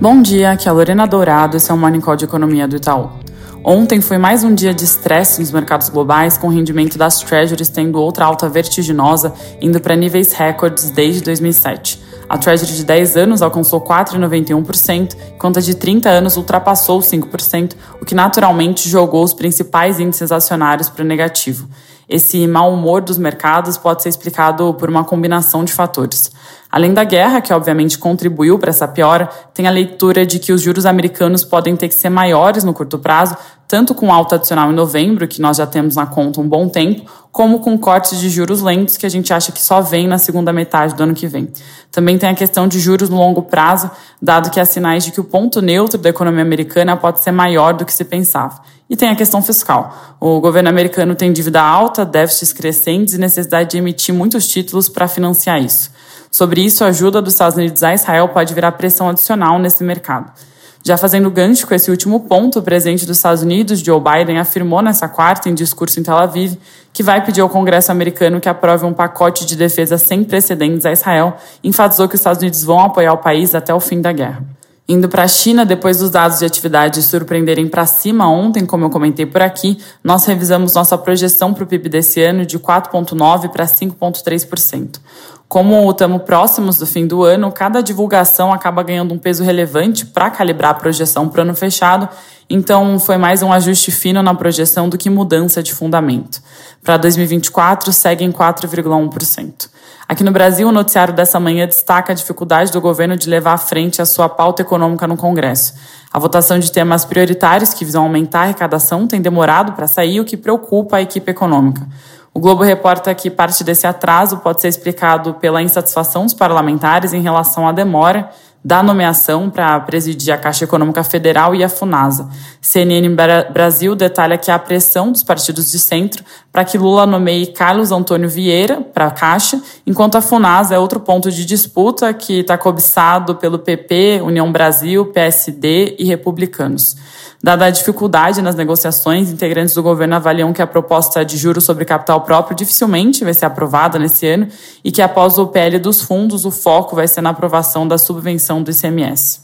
Bom dia, aqui é a Lorena Dourado, esse é o Morning Call de Economia do Itaú. Ontem foi mais um dia de estresse nos mercados globais, com o rendimento das Treasuries tendo outra alta vertiginosa, indo para níveis recordes desde 2007. A Treasury de 10 anos alcançou 4,91%, enquanto a de 30 anos ultrapassou 5%, o que naturalmente jogou os principais índices acionários para o negativo. Esse mau humor dos mercados pode ser explicado por uma combinação de fatores. Além da guerra, que obviamente contribuiu para essa piora, tem a leitura de que os juros americanos podem ter que ser maiores no curto prazo, tanto com alta adicional em novembro, que nós já temos na conta um bom tempo, como com cortes de juros lentos, que a gente acha que só vem na segunda metade do ano que vem. Também tem a questão de juros no longo prazo, dado que há sinais de que o ponto neutro da economia americana pode ser maior do que se pensava. E tem a questão fiscal. O governo americano tem dívida alta, déficits crescentes e necessidade de emitir muitos títulos para financiar isso. Sobre isso, a ajuda dos Estados Unidos a Israel pode virar pressão adicional nesse mercado. Já fazendo gancho com esse último ponto, o presidente dos Estados Unidos, Joe Biden, afirmou nessa quarta, em discurso em Tel Aviv, que vai pedir ao Congresso americano que aprove um pacote de defesa sem precedentes a Israel enfatizou que os Estados Unidos vão apoiar o país até o fim da guerra. Indo para a China, depois dos dados de atividade surpreenderem para cima ontem, como eu comentei por aqui, nós revisamos nossa projeção para o PIB desse ano de 4,9% para 5,3%. Como estamos próximos do fim do ano, cada divulgação acaba ganhando um peso relevante para calibrar a projeção para o ano fechado, então foi mais um ajuste fino na projeção do que mudança de fundamento. Para 2024, segue em 4,1%. Aqui no Brasil, o noticiário dessa manhã destaca a dificuldade do governo de levar à frente a sua pauta econômica no Congresso. A votação de temas prioritários que visam aumentar a arrecadação tem demorado para sair, o que preocupa a equipe econômica. O Globo reporta que parte desse atraso pode ser explicado pela insatisfação dos parlamentares em relação à demora da nomeação para presidir a Caixa Econômica Federal e a FUNASA. CNN Brasil detalha que há pressão dos partidos de centro para que Lula nomeie Carlos Antônio Vieira para a Caixa, enquanto a FUNASA é outro ponto de disputa que está cobiçado pelo PP, União Brasil, PSD e republicanos. Dada a dificuldade nas negociações, integrantes do governo avaliam que a proposta de juros sobre capital próprio dificilmente vai ser aprovada nesse ano e que após o PL dos fundos, o foco vai ser na aprovação da subvenção do ICMS.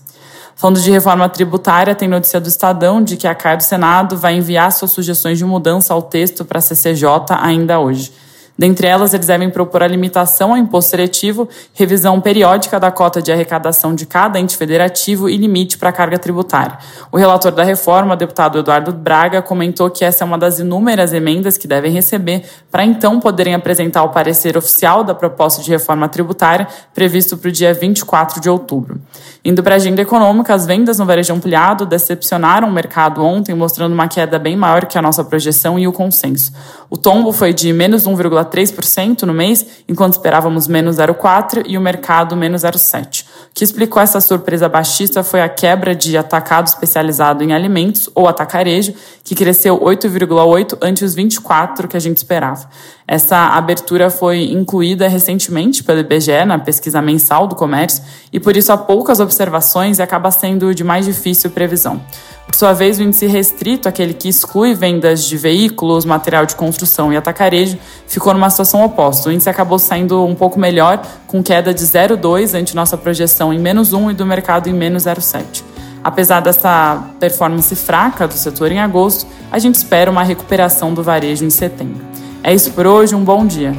Falando de reforma tributária, tem notícia do Estadão de que a CAI do Senado vai enviar suas sugestões de mudança ao texto para a CCJ ainda hoje. Dentre elas, eles devem propor a limitação ao imposto seletivo, revisão periódica da cota de arrecadação de cada ente federativo e limite para a carga tributária. O relator da reforma, deputado Eduardo Braga, comentou que essa é uma das inúmeras emendas que devem receber para então poderem apresentar o parecer oficial da proposta de reforma tributária previsto para o dia 24 de outubro. Indo para a agenda econômica, as vendas no varejo ampliado decepcionaram o mercado ontem, mostrando uma queda bem maior que a nossa projeção e o consenso. O tombo foi de menos 1,3% no mês, enquanto esperávamos menos 0,4% e o mercado menos 0,7%. Que explicou essa surpresa baixista foi a quebra de atacado especializado em alimentos, ou atacarejo, que cresceu 8,8% ante os 24% que a gente esperava. Essa abertura foi incluída recentemente pelo IBGE na pesquisa mensal do comércio e por isso há poucas observações e acaba sendo de mais difícil previsão. Por sua vez, o índice restrito, aquele que exclui vendas de veículos, material de construção e atacarejo, ficou numa situação oposta. O índice acabou saindo um pouco melhor, com queda de 0,2 ante nossa projeção em menos 1 e do mercado em menos 0,7. Apesar dessa performance fraca do setor em agosto, a gente espera uma recuperação do varejo em setembro. É isso por hoje, um bom dia.